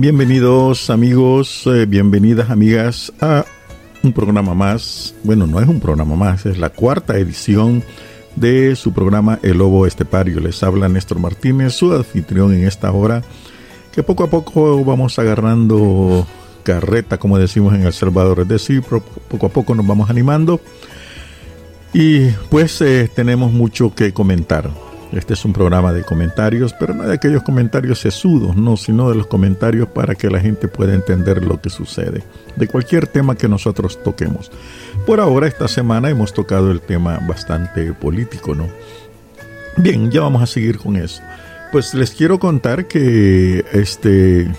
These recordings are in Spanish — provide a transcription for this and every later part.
Bienvenidos amigos, eh, bienvenidas amigas a un programa más. Bueno, no es un programa más, es la cuarta edición de su programa El Lobo Estepario. Les habla Néstor Martínez, su anfitrión en esta hora, que poco a poco vamos agarrando carreta, como decimos en El Salvador. Es decir, poco a poco nos vamos animando. Y pues eh, tenemos mucho que comentar. Este es un programa de comentarios, pero no de aquellos comentarios sesudos, no, sino de los comentarios para que la gente pueda entender lo que sucede, de cualquier tema que nosotros toquemos. Por ahora, esta semana hemos tocado el tema bastante político, ¿no? Bien, ya vamos a seguir con eso. Pues les quiero contar que este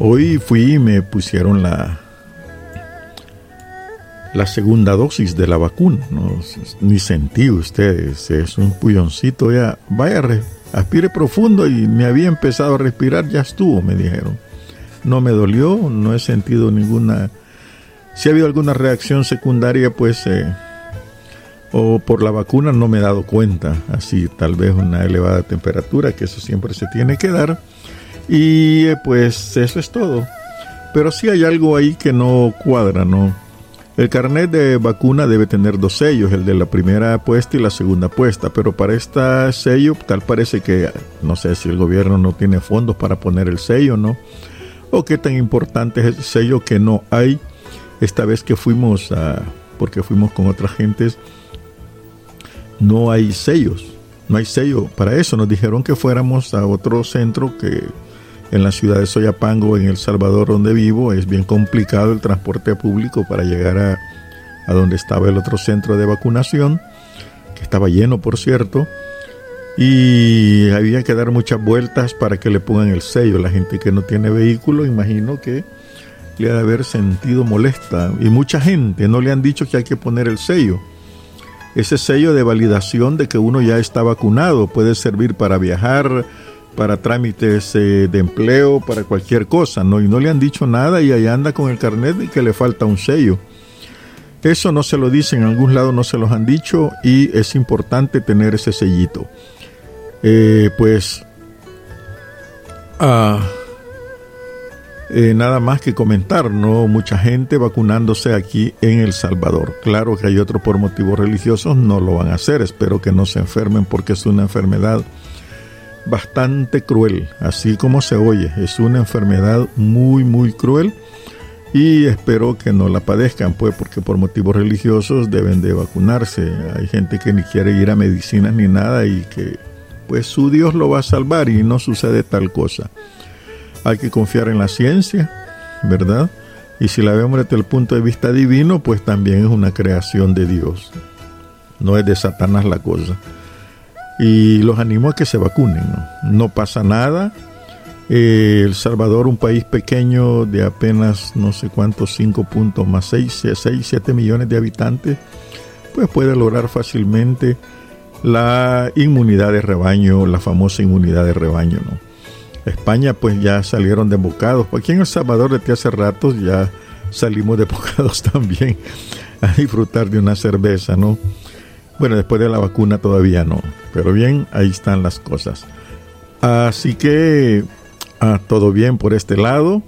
hoy fui y me pusieron la la segunda dosis de la vacuna. ¿no? Ni sentí ustedes, es un puyoncito ya. Vaya, aspire profundo y me había empezado a respirar, ya estuvo, me dijeron. No me dolió, no he sentido ninguna... Si ha habido alguna reacción secundaria, pues... Eh, o por la vacuna no me he dado cuenta, así tal vez una elevada temperatura, que eso siempre se tiene que dar. Y eh, pues eso es todo. Pero sí hay algo ahí que no cuadra, ¿no? El carnet de vacuna debe tener dos sellos, el de la primera puesta y la segunda puesta, pero para este sello tal parece que no sé si el gobierno no tiene fondos para poner el sello, ¿no? O qué tan importante es el sello que no hay. Esta vez que fuimos a, porque fuimos con otras gentes, no hay sellos, no hay sello para eso. Nos dijeron que fuéramos a otro centro que en la ciudad de Soyapango, en El Salvador, donde vivo, es bien complicado el transporte público para llegar a, a donde estaba el otro centro de vacunación, que estaba lleno, por cierto, y había que dar muchas vueltas para que le pongan el sello. La gente que no tiene vehículo, imagino que le ha de haber sentido molesta. Y mucha gente no le han dicho que hay que poner el sello. Ese sello de validación de que uno ya está vacunado puede servir para viajar, para trámites eh, de empleo, para cualquier cosa, ¿no? Y no le han dicho nada y ahí anda con el carnet y que le falta un sello. Eso no se lo dicen, en algún lado no se los han dicho y es importante tener ese sellito. Eh, pues ah, eh, nada más que comentar, ¿no? Mucha gente vacunándose aquí en El Salvador. Claro que hay otros por motivos religiosos, no lo van a hacer. Espero que no se enfermen porque es una enfermedad bastante cruel, así como se oye. Es una enfermedad muy, muy cruel y espero que no la padezcan, pues, porque por motivos religiosos deben de vacunarse. Hay gente que ni quiere ir a medicinas ni nada y que, pues, su Dios lo va a salvar y no sucede tal cosa. Hay que confiar en la ciencia, ¿verdad? Y si la vemos desde el punto de vista divino, pues también es una creación de Dios. No es de Satanás la cosa y los animo a que se vacunen. No, pasa nada. Eh, el Salvador, un país pequeño de apenas no sé cuántos, 5 puntos más 6, 6, 7 millones de habitantes, pues puede lograr fácilmente la inmunidad de rebaño, la famosa inmunidad de rebaño. ¿no? España pues ya salieron de bocados. Aquí en El Salvador desde hace rato ya salimos de bocados también a disfrutar de una cerveza, ¿no? Bueno, después de la vacuna todavía no, pero bien, ahí están las cosas. Así que ah, todo bien por este lado.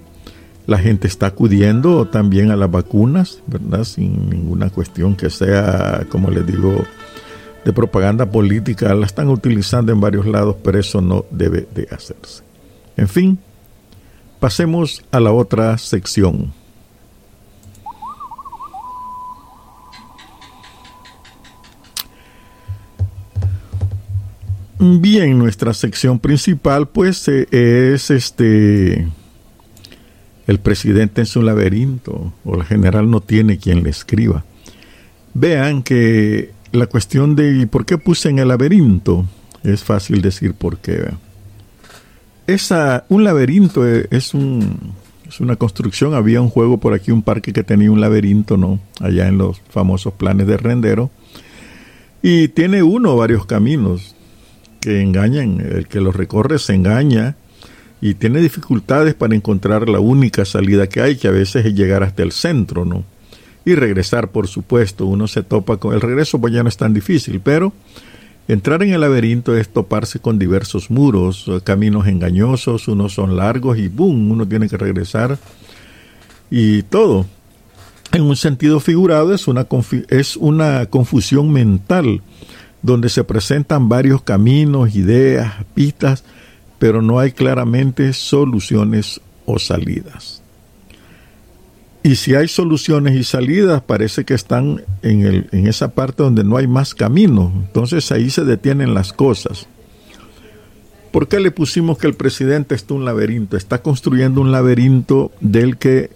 La gente está acudiendo también a las vacunas, ¿verdad? Sin ninguna cuestión que sea, como les digo, de propaganda política. La están utilizando en varios lados, pero eso no debe de hacerse. En fin, pasemos a la otra sección. Bien, nuestra sección principal pues eh, es este el presidente en su laberinto o el general no tiene quien le escriba. Vean que la cuestión de por qué puse en el laberinto es fácil decir por qué. Esa, un laberinto e, es, un, es una construcción. Había un juego por aquí, un parque que tenía un laberinto, ¿no? Allá en los famosos planes de rendero. Y tiene uno varios caminos que engañan, el que los recorre se engaña y tiene dificultades para encontrar la única salida que hay, que a veces es llegar hasta el centro, ¿no? Y regresar, por supuesto, uno se topa con el regreso, pues ya no es tan difícil, pero Entrar en el laberinto es toparse con diversos muros, caminos engañosos, unos son largos y ¡boom! uno tiene que regresar y todo. En un sentido figurado es una, es una confusión mental donde se presentan varios caminos, ideas, pistas, pero no hay claramente soluciones o salidas. Y si hay soluciones y salidas, parece que están en, el, en esa parte donde no hay más camino. Entonces ahí se detienen las cosas. ¿Por qué le pusimos que el presidente está un laberinto? Está construyendo un laberinto del que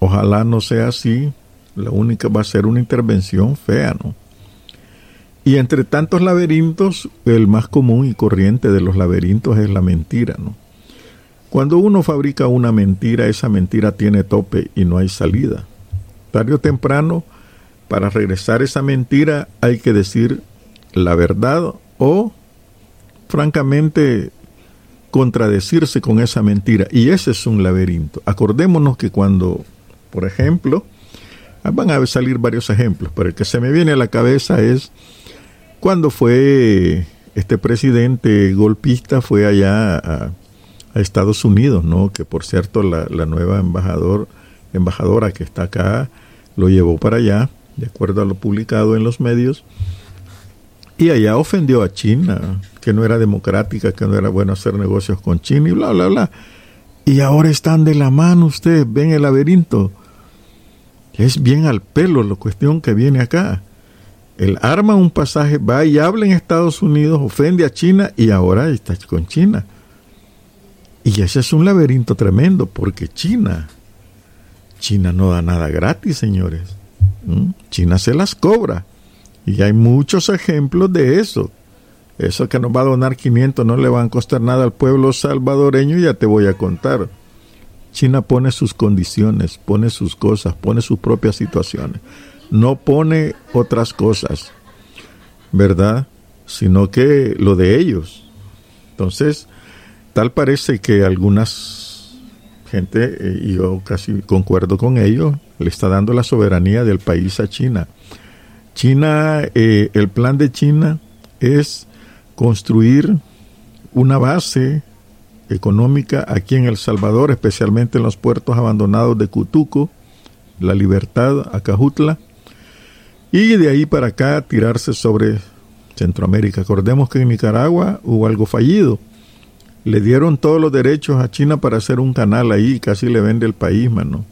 ojalá no sea así. La única va a ser una intervención fea, ¿no? Y entre tantos laberintos, el más común y corriente de los laberintos es la mentira, ¿no? Cuando uno fabrica una mentira, esa mentira tiene tope y no hay salida. Tarde o temprano, para regresar esa mentira hay que decir la verdad o, francamente, contradecirse con esa mentira. Y ese es un laberinto. Acordémonos que cuando, por ejemplo, van a salir varios ejemplos, pero el que se me viene a la cabeza es cuando fue este presidente golpista, fue allá a Estados Unidos, ¿no? Que por cierto la, nueva embajador, embajadora que está acá lo llevó para allá, de acuerdo a lo publicado en los medios, y allá ofendió a China, que no era democrática, que no era bueno hacer negocios con China y bla, bla, bla. Y ahora están de la mano ustedes, ven el laberinto. Es bien al pelo la cuestión que viene acá. Él arma un pasaje, va y habla en Estados Unidos, ofende a China y ahora está con China. Y ese es un laberinto tremendo, porque China, China no da nada gratis, señores. ¿Mm? China se las cobra. Y hay muchos ejemplos de eso. Eso que nos va a donar 500 no le va a costar nada al pueblo salvadoreño, ya te voy a contar. China pone sus condiciones, pone sus cosas, pone sus propias situaciones. No pone otras cosas, ¿verdad? Sino que lo de ellos. Entonces, Tal parece que algunas gente, eh, y yo casi concuerdo con ellos, le está dando la soberanía del país a China. China, eh, el plan de China es construir una base económica aquí en El Salvador, especialmente en los puertos abandonados de Cutuco, La Libertad, Acajutla, y de ahí para acá tirarse sobre Centroamérica. Acordemos que en Nicaragua hubo algo fallido le dieron todos los derechos a China para hacer un canal ahí, casi le vende el país, mano.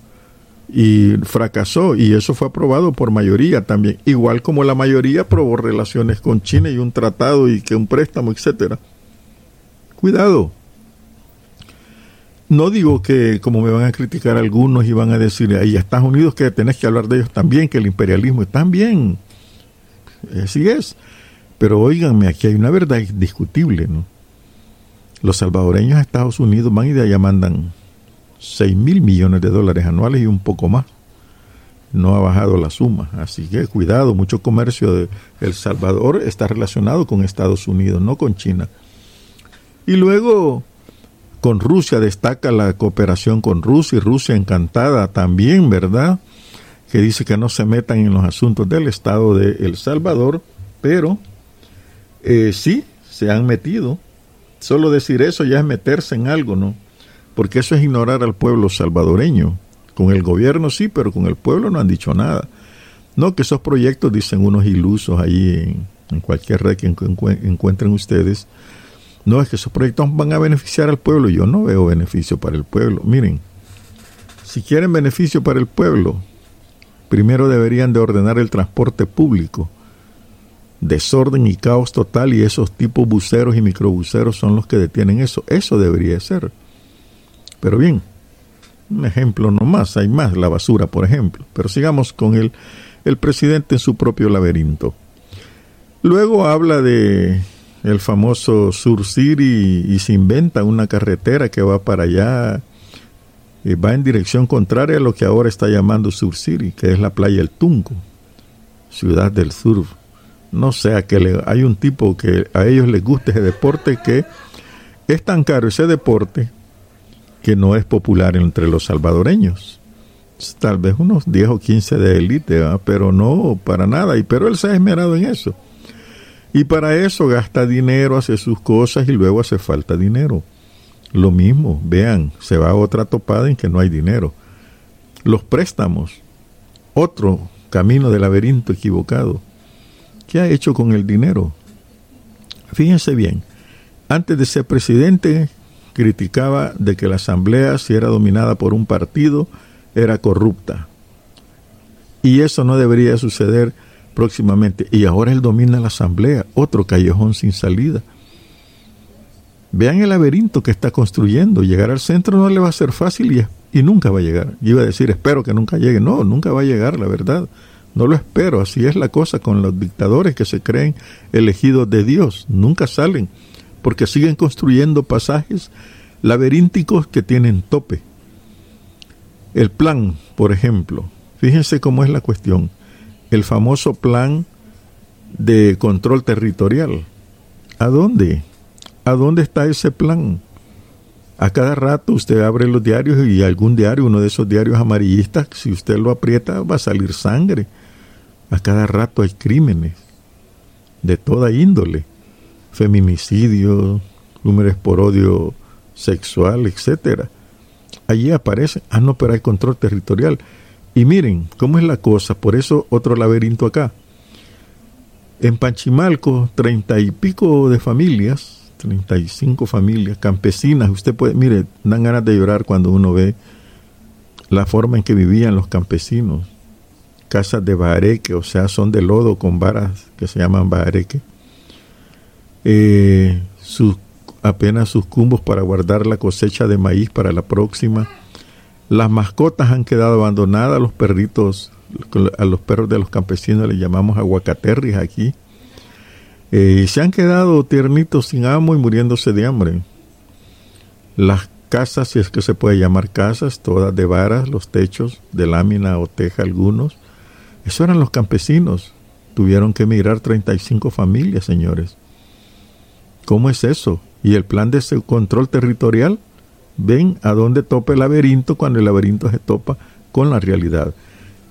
Y fracasó, y eso fue aprobado por mayoría también, igual como la mayoría aprobó relaciones con China y un tratado y que un préstamo, etcétera. Cuidado. No digo que, como me van a criticar algunos y van a decir, ahí Estados Unidos que tenés que hablar de ellos también, que el imperialismo está bien. Así es. Pero óiganme, aquí hay una verdad indiscutible, ¿no? Los salvadoreños a Estados Unidos van y de allá mandan 6 mil millones de dólares anuales y un poco más. No ha bajado la suma. Así que cuidado, mucho comercio de El Salvador está relacionado con Estados Unidos, no con China. Y luego con Rusia destaca la cooperación con Rusia y Rusia encantada también, ¿verdad? Que dice que no se metan en los asuntos del Estado de El Salvador, pero eh, sí se han metido Solo decir eso ya es meterse en algo, ¿no? Porque eso es ignorar al pueblo salvadoreño. Con el gobierno sí, pero con el pueblo no han dicho nada. No, que esos proyectos, dicen unos ilusos ahí en, cualquier red que encuentren ustedes, no es que esos proyectos van a beneficiar al pueblo. Yo no veo beneficio para el pueblo. Miren, si quieren beneficio para el pueblo, primero deberían de ordenar el transporte público desorden y caos total y esos tipos buceros y microbuceros son los que detienen eso. Eso debería ser. Pero bien, un ejemplo nomás, hay más, la basura, por ejemplo. Pero sigamos con el, el presidente en su propio laberinto. Luego habla de el famoso Sur City y, se inventa una carretera que va para allá, y va en dirección contraria a lo que ahora está llamando Sur City, que es la playa El Tunco, ciudad del sur no sé, que le, hay un tipo que a ellos les gusta ese deporte que es tan caro ese deporte que no es popular entre los salvadoreños. Tal vez unos 10 o 15 de élite, pero no para nada. Y pero él se ha esmerado en eso. Y para eso gasta dinero, hace sus cosas y luego hace falta dinero. Lo mismo, vean, se va a otra topada en que no hay dinero. Los préstamos, otro camino de laberinto equivocado. ¿Qué ha hecho con el dinero? Fíjense bien, antes de ser presidente criticaba de que la asamblea, si era dominada por un partido, era corrupta. Y eso no debería suceder próximamente. Y ahora él domina la asamblea, otro callejón sin salida. Vean el laberinto que está construyendo. Llegar al centro no le va a ser fácil y, y nunca va a llegar. Yo iba a decir, espero que nunca llegue. No, nunca va a llegar, la verdad. No lo espero. Así es la cosa con los dictadores que se creen elegidos de Dios. Nunca salen porque siguen construyendo pasajes laberínticos que tienen tope. El plan, por ejemplo, fíjense cómo es la cuestión. El famoso plan de control territorial. ¿A dónde? ¿A dónde está ese plan? A cada rato usted abre los diarios y algún diario, uno de esos diarios amarillistas, si usted lo aprieta va a salir sangre. A cada rato hay crímenes de toda índole, feminicidio, números por odio sexual, etcétera. Allí aparece, ah no, pero hay control territorial. Y miren cómo es la cosa, por eso otro laberinto acá. En Panchimalco, treinta y pico de familias, treinta y cinco familias campesinas, usted puede, mire, dan ganas de llorar cuando uno ve la forma en que vivían los campesinos. Casas de bareque, o sea, son de lodo con varas que se llaman bareque. Eh, sus, apenas sus cumbos para guardar la cosecha de maíz para la próxima las mascotas han quedado abandonadas, los perritos, a los perros de los campesinos les llamamos aguacaterris aquí. Eh, y se han quedado tiernitos sin amo y muriéndose de hambre. Las casas, si es que se puede llamar casas, todas de varas, los techos de lámina o teja algunos. Eso eran los campesinos. Tuvieron que emigrar 35 familias, señores. ¿Cómo es eso? ¿Y el plan de control territorial? Ven a dónde topa el laberinto cuando el laberinto se topa con la realidad.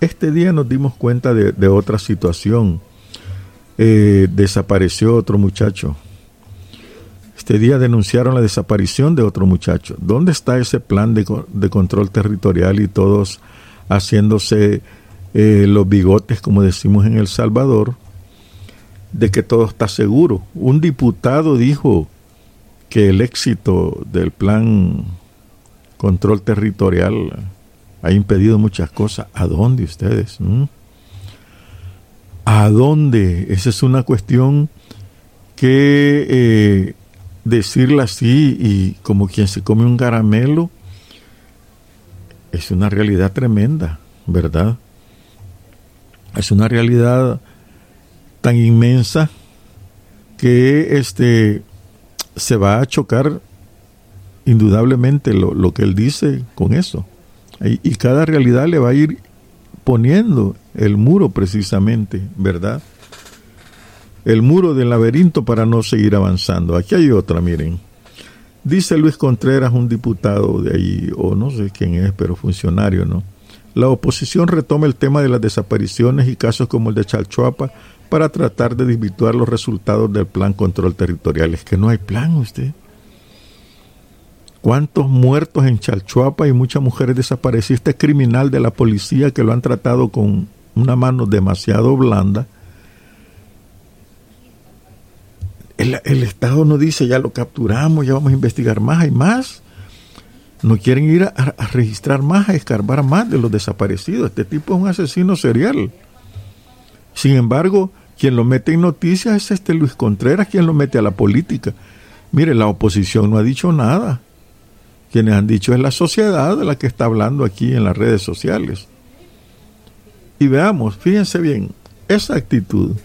Este día nos dimos cuenta de, otra situación. Eh, desapareció otro muchacho. Este día denunciaron la desaparición de otro muchacho. ¿Dónde está ese plan de, control territorial y todos haciéndose eh, los bigotes, como decimos en El Salvador, de que todo está seguro? Un diputado dijo que el éxito del plan control territorial ha impedido muchas cosas. ¿A dónde ustedes? ¿Mm? ¿A dónde? Esa es una cuestión que eh, decirla así y como quien se come un caramelo es una realidad tremenda, ¿verdad? Es una realidad tan inmensa que este se va a chocar indudablemente lo, que él dice con eso. Y, y, cada realidad le va a ir poniendo el muro precisamente, ¿verdad? El muro del laberinto para no seguir avanzando. Aquí hay otra, miren. Dice Luis Contreras, un diputado de ahí, o no sé quién es, pero funcionario, ¿no? La oposición retoma el tema de las desapariciones y casos como el de Chalchuapa para tratar de desvirtuar los resultados del plan control territorial. Es que no hay plan, usted. ¿Cuántos muertos en Chalchuapa y muchas mujeres desaparecidas? Este criminal de la policía que lo han tratado con una mano demasiado blanda. El, Estado no dice, ya lo capturamos, ya vamos a investigar más, hay más. No quieren ir a, a registrar más, a escarbar más de los desaparecidos. Este tipo es un asesino serial. Sin embargo, quien lo mete en noticias es este Luis Contreras, quien lo mete a la política. Mire, la oposición no ha dicho nada quienes han dicho es la sociedad de la que está hablando aquí en las redes sociales. Y veamos, fíjense bien, esa actitud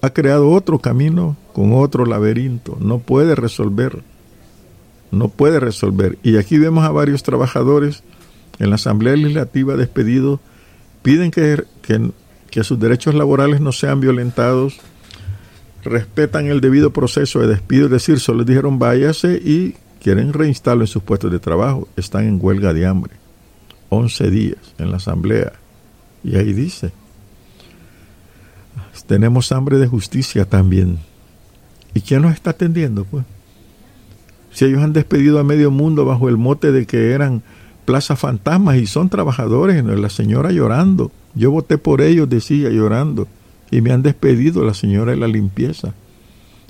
ha creado otro camino con otro laberinto, no puede resolver, no puede resolver. Y aquí vemos a varios trabajadores en la Asamblea Legislativa despedidos, piden que, que, sus derechos laborales no sean violentados, respetan el debido proceso de despido, es decir, solo les dijeron váyase y quieren reinstalarlo en sus puestos de trabajo, están en huelga de hambre. 11 días en la asamblea. Y ahí dice, tenemos hambre de justicia también. ¿Y quién los está atendiendo, pues? Si ellos han despedido a medio mundo bajo el mote de que eran plazas fantasmas y son trabajadores, la señora llorando. Yo voté por ellos, decía, llorando. Y me han despedido la señora de la limpieza.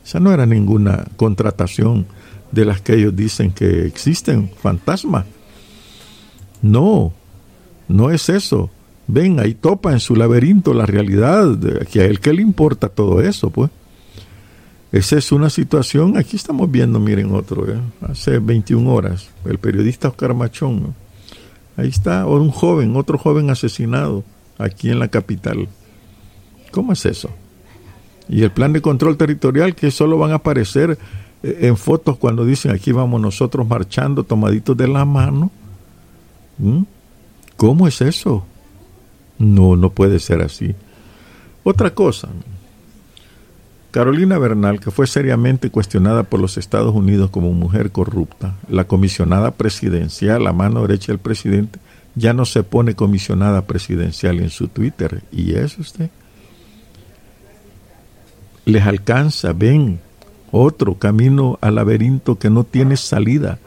Esa no era ninguna contratación de las que ellos dicen que existen fantasmas. No, no es eso. Ven, ahí topa en su laberinto la realidad, que a él que le importa todo eso, pues. Esa es una situación, aquí estamos viendo, miren otro, ¿eh? hace 21 horas, el periodista Oscar Machón, ahí está, un joven, otro joven asesinado aquí en la capital. ¿Cómo es eso? Y el plan de control territorial que solo van a aparecer en fotos cuando dicen aquí vamos nosotros marchando tomaditos de la mano. ¿Mm? ¿Cómo es eso? No, no puede ser así. Otra cosa, Carolina Bernal, que fue seriamente cuestionada por los Estados Unidos como mujer corrupta, la comisionada presidencial, la mano derecha del presidente, ya no se pone comisionada presidencial en su Twitter. ¿Y es usted? Les alcanza, ven, otro camino al laberinto que no tiene salida.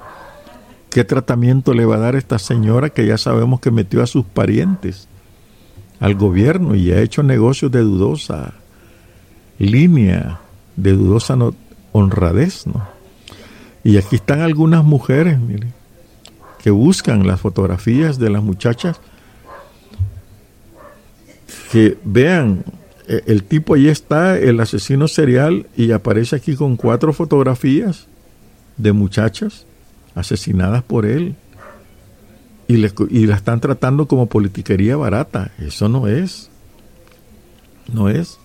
¿Qué tratamiento le va a dar esta señora que ya sabemos que metió a sus parientes al gobierno y ha hecho negocios de dudosa línea de dudosa honradez, ¿no? Y aquí están algunas mujeres, que buscan las fotografías de las muchachas, que vean, el tipo ahí está, el asesino serial, y aparece aquí con cuatro fotografías de muchachas asesinadas por él. Y, le, y la están tratando como politiquería barata. Eso no es. No es.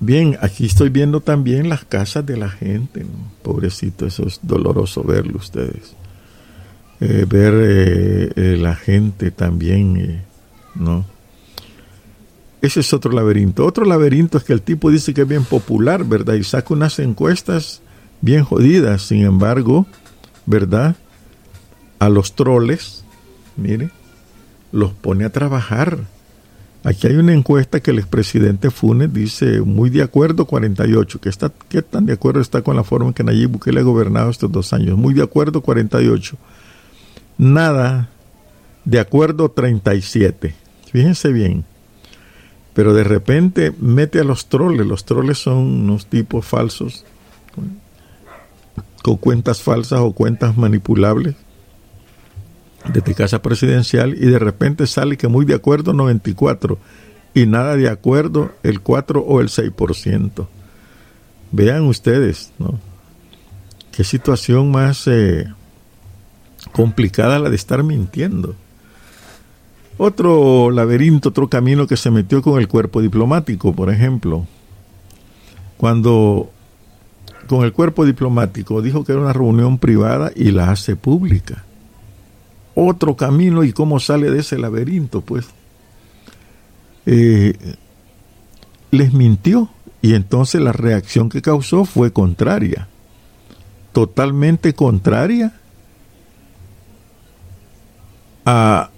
Bien, aquí estoy viendo también las casas de la gente, pobrecito, eso es doloroso verlo ustedes. Eh, ver eh, eh, la gente también, ¿no? Ese es otro laberinto. Otro laberinto es que el tipo dice que es bien popular, ¿verdad? Y saca unas encuestas bien jodidas. Sin embargo, ¿verdad? A los troles, mire, los pone a trabajar Aquí hay una encuesta que el expresidente Funes dice muy de acuerdo 48, que está, ¿qué tan de acuerdo está con la forma en que Nayib Bukele ha gobernado estos dos años? Muy de acuerdo 48. Nada de acuerdo 37. Fíjense bien. Pero de repente mete a los troles. Los troles son unos tipos falsos, con cuentas falsas o cuentas manipulables desde casa presidencial y de repente sale que muy de acuerdo 94 y nada de acuerdo el 4 o el 6%. Vean ustedes, ¿no? Qué situación más eh, complicada la de estar mintiendo. Otro laberinto, otro camino que se metió con el cuerpo diplomático, por ejemplo. Cuando con el cuerpo diplomático dijo que era una reunión privada y la hace pública otro camino y cómo sale de ese laberinto, pues. Eh, les mintió y entonces la reacción que causó fue contraria, totalmente contraria a,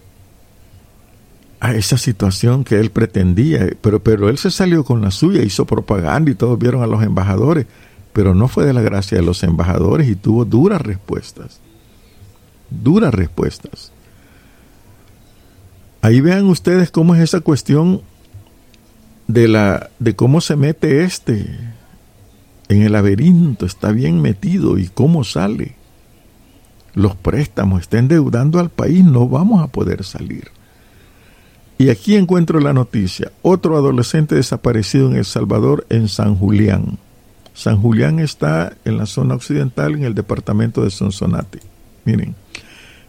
a esa situación que él pretendía, pero, pero él se salió con la suya, hizo propaganda y todos vieron a los embajadores, pero no fue de la gracia de los embajadores y tuvo duras respuestas duras respuestas. Ahí vean ustedes cómo es esa cuestión de la de cómo se mete este en el laberinto, está bien metido y cómo sale. Los préstamos están endeudando al país, no vamos a poder salir. Y aquí encuentro la noticia, otro adolescente desaparecido en El Salvador en San Julián. San Julián está en la zona occidental en el departamento de Sonsonate. Miren,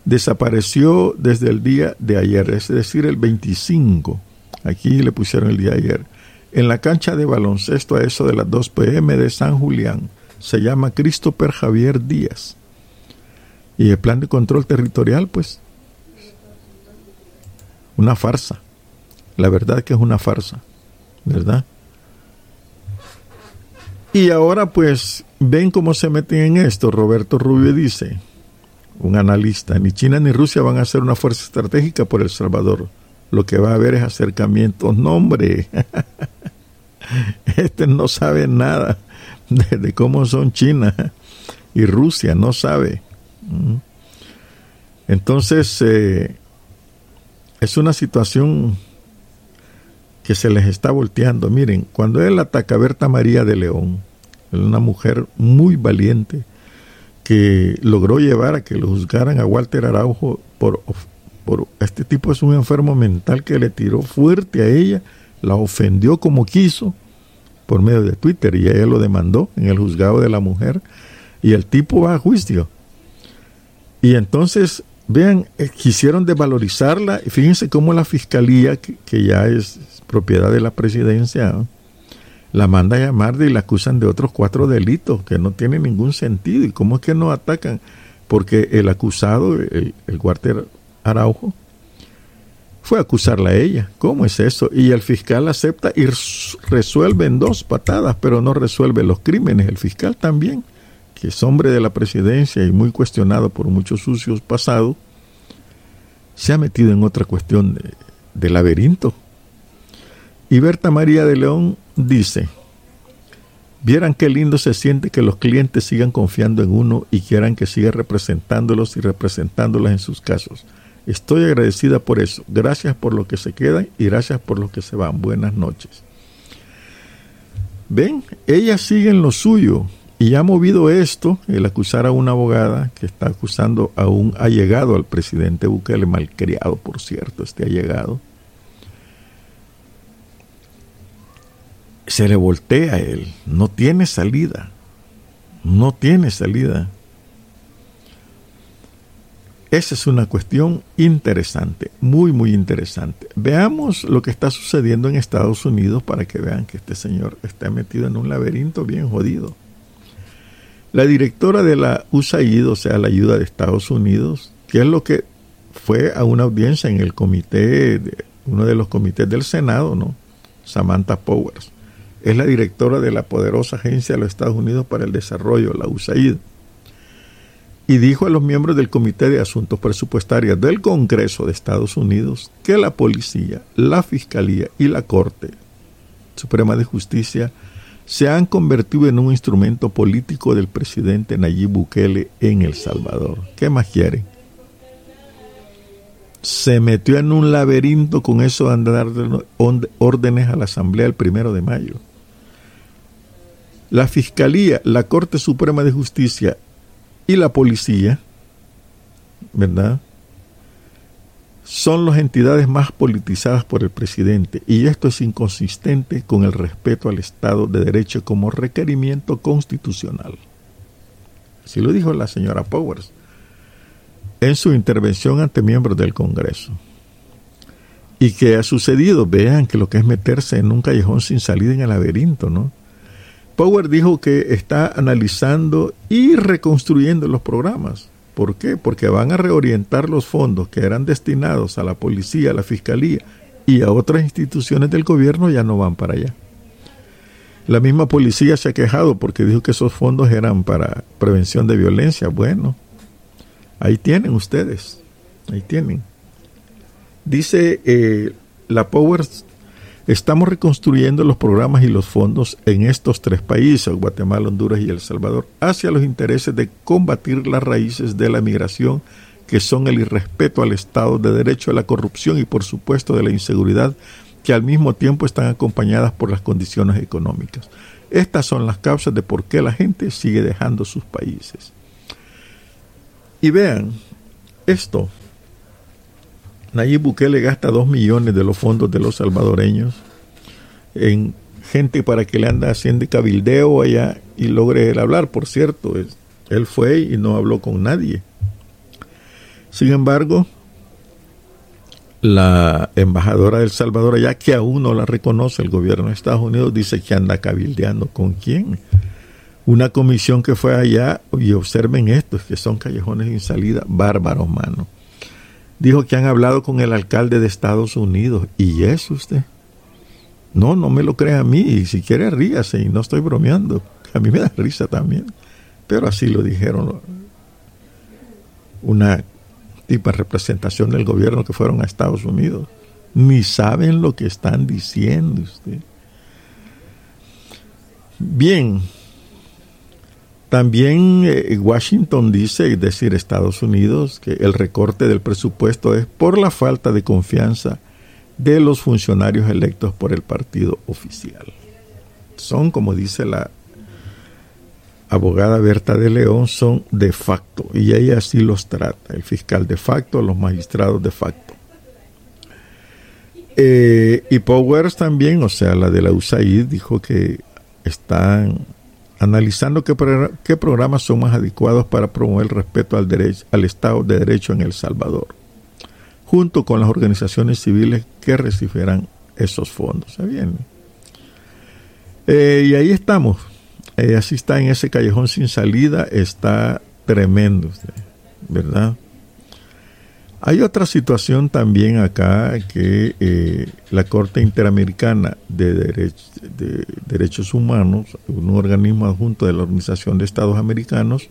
desapareció desde el día de ayer, es decir, el 25. Aquí le pusieron el día de ayer. En la cancha de baloncesto a eso de las 2 pm de San Julián. Se llama Christopher Javier Díaz. Y el plan de control territorial, pues, una farsa. La verdad que es una farsa, ¿verdad? Y ahora pues ven cómo se meten en esto. Roberto Rubio dice, un analista, ni China ni Rusia van a ser una fuerza estratégica por El Salvador. Lo que va a haber es acercamientos. No, hombre. Este no sabe nada de, cómo son China y Rusia, no sabe. Mm. Entonces, eh, es una situación que se les está volteando. Miren, cuando él ataca a Berta María de León, una mujer muy valiente, que logró llevar a que lo juzgaran a Walter Araujo por, por este tipo es un enfermo mental que le tiró fuerte a ella, la ofendió como quiso por medio de Twitter y ella lo demandó en el juzgado de la mujer y el tipo va a juicio. Y entonces, vean, eh, quisieron desvalorizarla fíjense cómo la fiscalía, que, ya es propiedad de la presidencia, la manda a llamar y la acusan de otros cuatro delitos que no tienen ningún sentido. ¿Y cómo es que no atacan? Porque el acusado, el, el Araujo, fue a acusarla a ella. ¿Cómo es eso? Y el fiscal acepta y resuelve en dos patadas, pero no resuelve los crímenes. El fiscal también, que es hombre de la presidencia y muy cuestionado por muchos sucios pasados, se ha metido en otra cuestión de, laberinto. Y Berta María de León dice, vieran qué lindo se siente que los clientes sigan confiando en uno y quieran que siga representándolos y representándolos en sus casos. Estoy agradecida por eso. Gracias por lo que se quedan y gracias por lo que se van. Buenas noches. Ven, ella sigue en lo suyo y ha movido esto, el acusar a una abogada que está acusando a un allegado al presidente Bukele, malcriado por cierto, este allegado. Se le voltea a él, no tiene salida, no tiene salida. Esa es una cuestión interesante, muy, muy interesante. Veamos lo que está sucediendo en Estados Unidos para que vean que este señor está metido en un laberinto bien jodido. La directora de la USAID, o sea, la ayuda de Estados Unidos, que es lo que fue a una audiencia en el comité, uno de los comités del Senado, ¿no? Samantha Powers. Es la directora de la poderosa agencia de los Estados Unidos para el Desarrollo, la USAID y dijo a los miembros del Comité de Asuntos Presupuestarios del Congreso de Estados Unidos que la policía, la fiscalía y la Corte Suprema de Justicia se han convertido en un instrumento político del presidente Nayib Bukele en El Salvador. ¿Qué más quieren? Se metió en un laberinto con eso de andar órdenes a la Asamblea el primero de mayo. La Fiscalía, la Corte Suprema de Justicia y la policía, ¿verdad? Son las entidades más politizadas por el presidente y esto es inconsistente con el respeto al Estado de Derecho como requerimiento constitucional. Así lo dijo la señora Powers en su intervención ante miembros del Congreso. ¿Y qué ha sucedido? Vean que lo que es meterse en un callejón sin salida en el laberinto, ¿no? Power dijo que está analizando y reconstruyendo los programas. ¿Por qué? Porque van a reorientar los fondos que eran destinados a la policía, a la fiscalía y a otras instituciones del gobierno ya no van para allá. La misma policía se ha quejado porque dijo que esos fondos eran para prevención de violencia. Bueno, ahí tienen ustedes, ahí tienen. Dice eh, la Power Estamos reconstruyendo los programas y los fondos en estos tres países, Guatemala, Honduras y El Salvador, hacia los intereses de combatir las raíces de la migración, que son el irrespeto al Estado de Derecho, la corrupción y por supuesto de la inseguridad, que al mismo tiempo están acompañadas por las condiciones económicas. Estas son las causas de por qué la gente sigue dejando sus países. Y vean, esto Nayib Bukele gasta dos millones de los fondos de los salvadoreños en gente para que le anda haciendo cabildeo allá y logre hablar. Por cierto, él fue y no habló con nadie. Sin embargo, la embajadora del Salvador, ya que aún no la reconoce el gobierno de Estados Unidos, dice que anda cabildeando con quién. Una comisión que fue allá, y observen esto, que son callejones sin salida, bárbaros, mano dijo que han hablado con el alcalde de Estados Unidos. ¿Y es usted? No, no me lo crea a mí. Y si quiere, ríase. Y no estoy bromeando. A mí me da risa también. Pero así lo dijeron una tipa representación del gobierno que fueron a Estados Unidos. Ni saben lo que están diciendo usted. Bien, también eh, Washington dice, es decir, Estados Unidos, que el recorte del presupuesto es por la falta de confianza de los funcionarios electos por el partido oficial. Son, como dice la abogada Berta de León, son de facto, y ella así los trata, el fiscal de facto, los magistrados de facto. Eh, y Powers también, o sea, la de la USAID, dijo que están analizando qué, programas son más adecuados para promover el respeto al, derecho, al Estado de Derecho en El Salvador, junto con las organizaciones civiles que recibirán esos fondos. bien? Eh, y ahí estamos. Eh, así está en ese callejón sin salida, está tremendo, ¿verdad? Hay otra situación también acá que eh, la Corte Interamericana de, Derechos Humanos, un organismo adjunto de la Organización de Estados Americanos,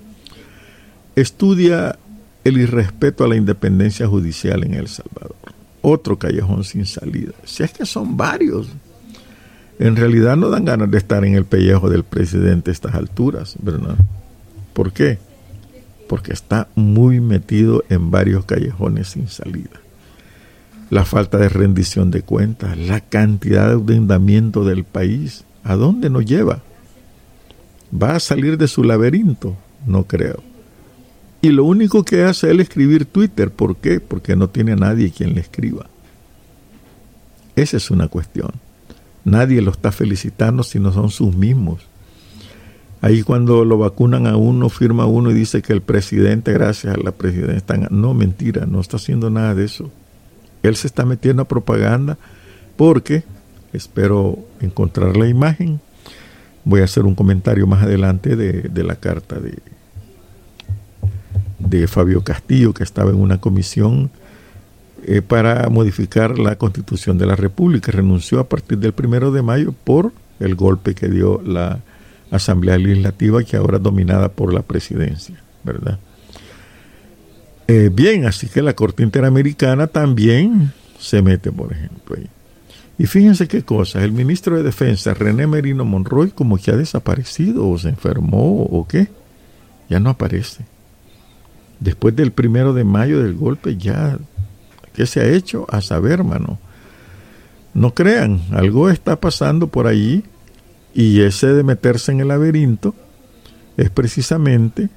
estudia el irrespeto a la independencia judicial en El Salvador. Otro callejón sin salida. Si es que son varios. En realidad no dan ganas de estar en el pellejo del presidente a estas alturas, ¿verdad? ¿Por qué? Porque está muy metido en varios callejones sin salida. La falta de rendición de cuentas, la cantidad de endeudamiento del país, ¿a dónde nos lleva? ¿Va a salir de su laberinto? No creo. Y lo único que hace es escribir Twitter. ¿Por qué? Porque no tiene a nadie quien le escriba. Esa es una cuestión. Nadie lo está felicitando si no son sus mismos. Ahí cuando lo vacunan a uno, firma uno y dice que el presidente, gracias a la presidencia, no, mentira, no está haciendo nada de eso. Él se está metiendo a propaganda porque, espero encontrar la imagen, voy a hacer un comentario más adelante de, la carta de, de Fabio Castillo, que estaba en una comisión eh, para modificar la constitución de la República. Renunció a partir del primero de mayo por el golpe que dio la Asamblea Legislativa que ahora dominada por la presidencia, ¿verdad? Eh, bien, así que la Corte Interamericana también se mete, por ejemplo, ahí. Y fíjense qué cosa, el ministro de Defensa, René Merino Monroy, como que ha desaparecido o se enfermó o qué, ya no aparece. Después del primero de mayo del golpe, ya, ¿qué se ha hecho? A saber, hermano. No crean, algo está pasando por allí y ese de meterse en el laberinto es precisamente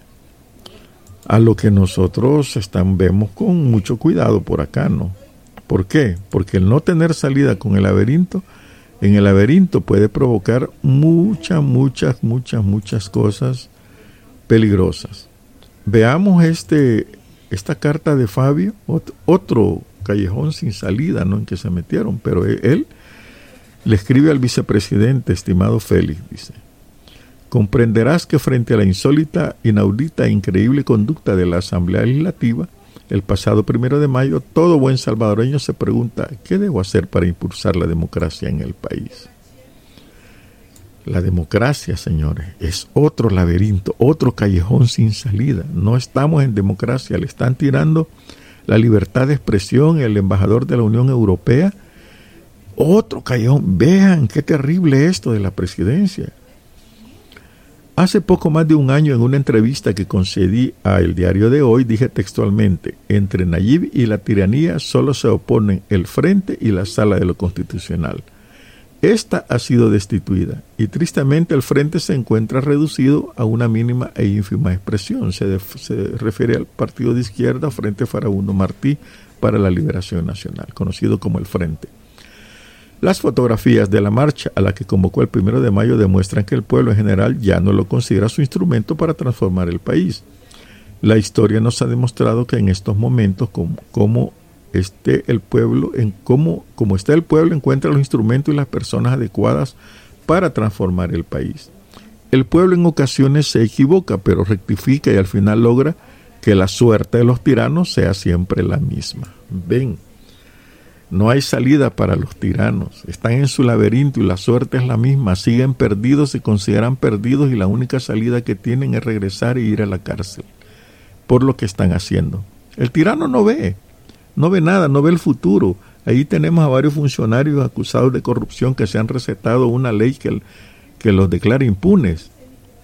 a lo que nosotros están, vemos con mucho cuidado por acá, ¿no? ¿Por qué? Porque el no tener salida con el laberinto, en el laberinto puede provocar muchas, muchas, muchas, muchas cosas peligrosas. Veamos este, esta carta de Fabio, otro callejón sin salida, ¿no? En que se metieron, pero él le escribe al vicepresidente, estimado Félix, dice, comprenderás que frente a la insólita, inaudita e increíble conducta de la Asamblea Legislativa, el pasado primero de mayo, todo buen salvadoreño se pregunta, ¿qué debo hacer para impulsar la democracia en el país? La democracia, señores, es otro laberinto, otro callejón sin salida. No estamos en democracia, le están tirando la libertad de expresión el embajador de la Unión Europea otro callejón. Vean qué terrible esto de la presidencia. Hace poco más de un año en una entrevista que concedí a El Diario de Hoy dije textualmente, entre Nayib y la tiranía solo se oponen el Frente y la Sala de lo Constitucional. Esta ha sido destituida y tristemente el Frente se encuentra reducido a una mínima e ínfima expresión. Se, se refiere al partido de izquierda Frente Farabundo Martí para la Liberación Nacional, conocido como el Frente. Las fotografías de la marcha a la que convocó el primero de mayo demuestran que el pueblo en general ya no lo considera su instrumento para transformar el país. La historia nos ha demostrado que en estos momentos, como, esté el pueblo, en cómo, como está el pueblo, encuentra los instrumentos y las personas adecuadas para transformar el país. El pueblo en ocasiones se equivoca, pero rectifica y al final logra que la suerte de los tiranos sea siempre la misma. Ven. No hay salida para los tiranos. Están en su laberinto y la suerte es la misma. Siguen perdidos, se consideran perdidos y la única salida que tienen es regresar e ir a la cárcel por lo que están haciendo. El tirano no ve, no ve nada, no ve el futuro. Ahí tenemos a varios funcionarios acusados de corrupción que se han recetado una ley que, que los declara impunes.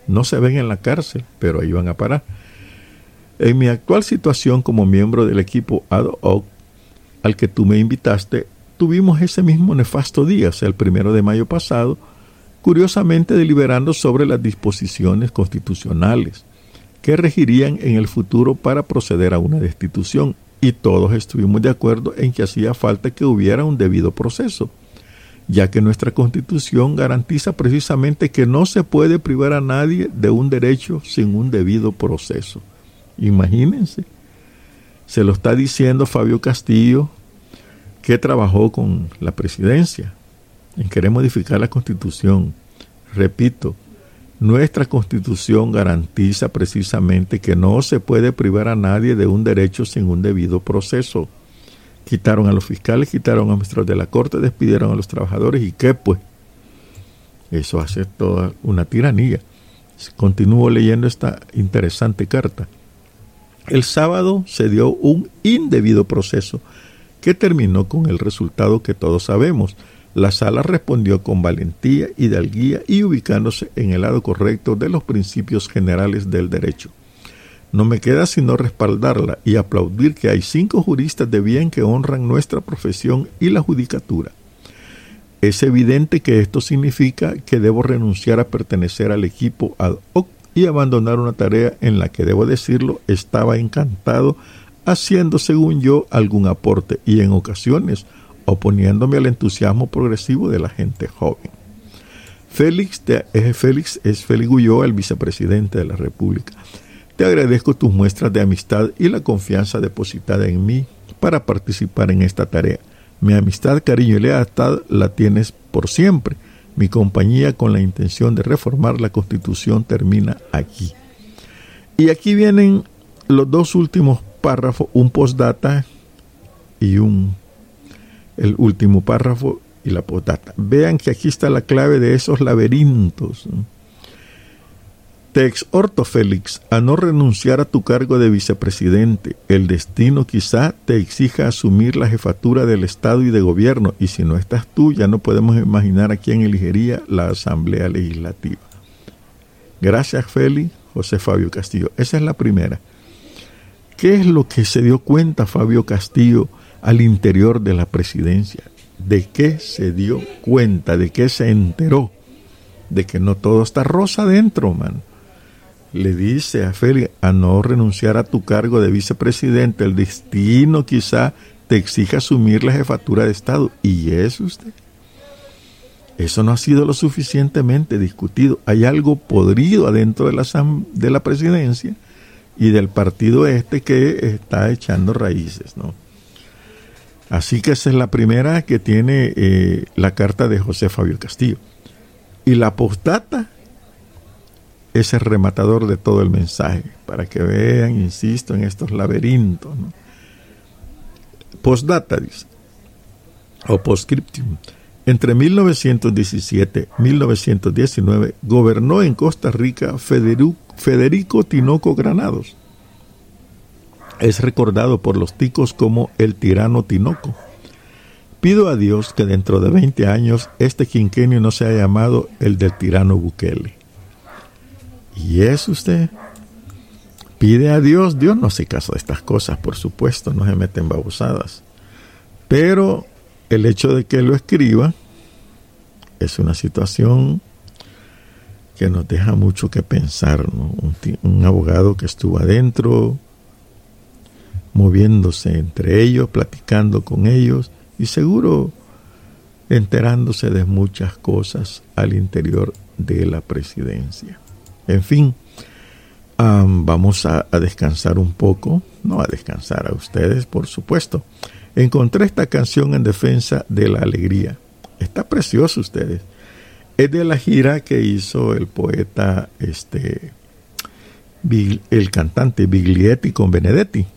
No se ven en la cárcel, pero ahí van a parar. En mi actual situación como miembro del equipo ad hoc al que tú me invitaste, tuvimos ese mismo nefasto día, el primero de mayo pasado, curiosamente deliberando sobre las disposiciones constitucionales que regirían en el futuro para proceder a una destitución, y todos estuvimos de acuerdo en que hacía falta que hubiera un debido proceso, ya que nuestra constitución garantiza precisamente que no se puede privar a nadie de un derecho sin un debido proceso. Imagínense. Se lo está diciendo Fabio Castillo, que trabajó con la presidencia en querer modificar la constitución. Repito, nuestra constitución garantiza precisamente que no se puede privar a nadie de un derecho sin un debido proceso. Quitaron a los fiscales, quitaron a ministros de la corte, despidieron a los trabajadores y qué pues. Eso hace toda una tiranía. Continúo leyendo esta interesante carta. El sábado se dio un indebido proceso que terminó con el resultado que todos sabemos. La sala respondió con valentía y dalguía y ubicándose en el lado correcto de los principios generales del derecho. No me queda sino respaldarla y aplaudir que hay cinco juristas de bien que honran nuestra profesión y la judicatura. Es evidente que esto significa que debo renunciar a pertenecer al equipo ad hoc y abandonar una tarea en la que, debo decirlo, estaba encantado haciendo, según yo, algún aporte y en ocasiones oponiéndome al entusiasmo progresivo de la gente joven. Félix, es Félix es Félix el vicepresidente de la República. Te agradezco tus muestras de amistad y la confianza depositada en mí para participar en esta tarea. Mi amistad, cariño y lealtad la tienes por siempre mi compañía con la intención de reformar la constitución termina aquí. Y aquí vienen los dos últimos párrafos, un postdata y un el último párrafo y la postdata. Vean que aquí está la clave de esos laberintos. Te exhorto, Félix, a no renunciar a tu cargo de vicepresidente. El destino quizá te exija asumir la jefatura del Estado y de gobierno, y si no estás tú, ya no podemos imaginar a quién elegiría la Asamblea Legislativa. Gracias, Félix, José Fabio Castillo. Esa es la primera. ¿Qué es lo que se dio cuenta Fabio Castillo al interior de la presidencia? ¿De qué se dio cuenta? ¿De qué se enteró? De que no todo está rosa dentro, man le dice a Félix a no renunciar a tu cargo de vicepresidente. El destino quizá te exija asumir la jefatura de Estado. ¿Y es usted? Eso no ha sido lo suficientemente discutido. Hay algo podrido adentro de la, de la presidencia y del partido este que está echando raíces, ¿no? Así que esa es la primera que tiene eh, la carta de José Fabio Castillo. Y la postdata es el rematador de todo el mensaje, para que vean, insisto, en estos laberintos. Postdata, dice, o postscriptum. Entre 1917 y 1919 gobernó en Costa Rica Federico Tinoco Granados. Es recordado por los ticos como el tirano Tinoco. Pido a Dios que dentro de 20 años este quinquenio no sea llamado el del tirano Bukele. Y es usted. Pide a Dios, Dios no hace caso de estas cosas, por supuesto, no se meten babosadas. Pero el hecho de que lo escriba es una situación que nos deja mucho que pensar. Un, abogado que estuvo adentro, moviéndose entre ellos, platicando con ellos y seguro enterándose de muchas cosas al interior de la presidencia. En fin, vamos a, descansar un poco, no a descansar a ustedes, por supuesto. Encontré esta canción en defensa de la alegría. Está precioso ustedes. Es de la gira que hizo el poeta, este, el cantante Biglietti con Benedetti.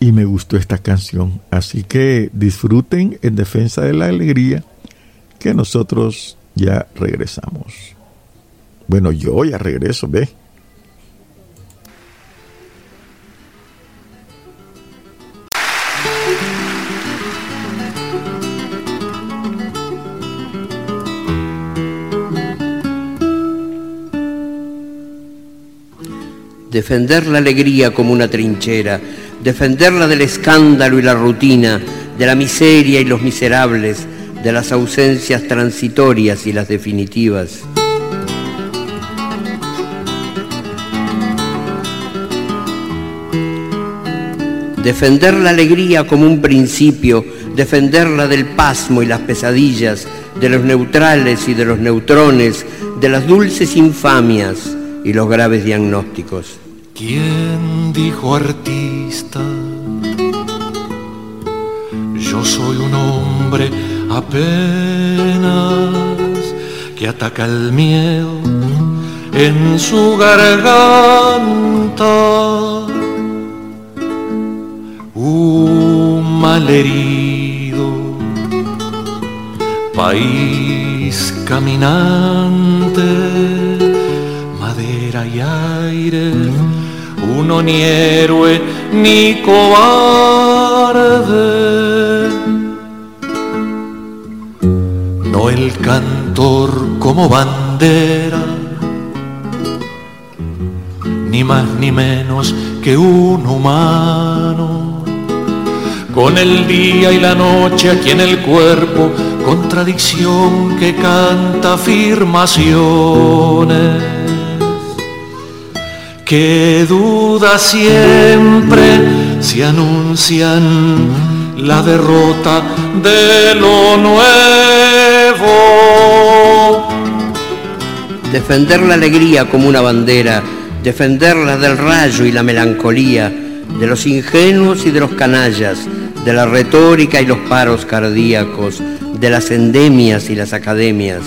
Y me gustó esta canción. Así que disfruten en defensa de la alegría que nosotros ya regresamos. Bueno, yo ya regreso, ve. defender la alegría como una trinchera, defenderla del escándalo y la rutina, de la miseria y los miserables, de las ausencias transitorias y las definitivas. Defender la alegría como un principio, defenderla del pasmo y las pesadillas, de los neutrales y de los neutrones, de las dulces infamias y los graves diagnósticos. ¿Quién dijo artista? Yo soy un hombre apenas que ataca el miedo en su garganta malherido, país caminante, madera y aire, uno ni héroe ni cobarde. No el cantor como bandera, ni más ni menos que un humano con el día y la noche aquí en el cuerpo, contradicción que canta afirmaciones, que duda siempre se anuncian la derrota de lo nuevo. Defender la alegría como una bandera, defenderla del rayo y la melancolía, de los ingenuos y de los canallas, de la retórica y los paros cardíacos, de las endemias y las academias.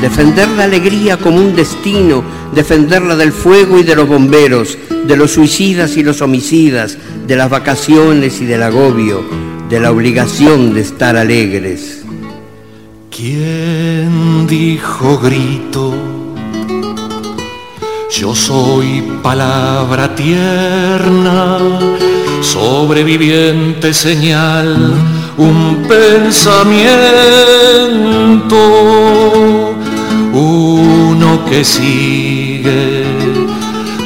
Defender la alegría como un destino, defenderla del fuego y de los bomberos, de los suicidas y los homicidas, de las vacaciones y del agobio, de la obligación de estar alegres. ¿Quién dijo grito? Yo soy palabra tierna, sobreviviente señal, un pensamiento, uno que sigue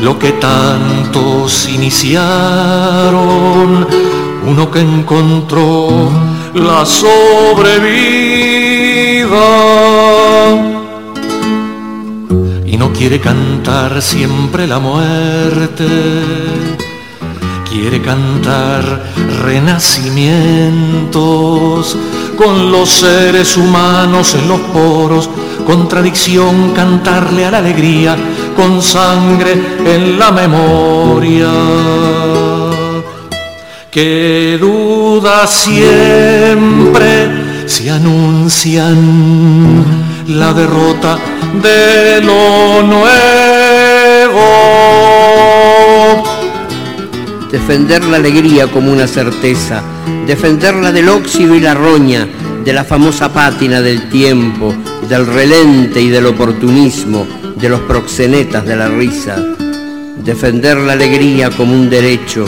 lo que tantos iniciaron, uno que encontró la sobrevida y no quiere cantar siempre la muerte, quiere cantar renacimientos con los seres humanos en los poros, contradicción cantarle a la alegría con sangre en la memoria. Que duda siempre se anuncian la derrota de lo nuevo. Defender la alegría como una certeza, defenderla del óxido y la roña, de la famosa pátina del tiempo, del relente y del oportunismo, de los proxenetas de la risa. Defender la alegría como un derecho,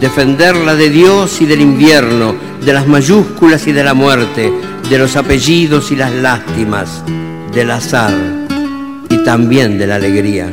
defenderla de Dios y del invierno, de las mayúsculas y de la muerte, de los apellidos y las lástimas, del azar y también de la alegría.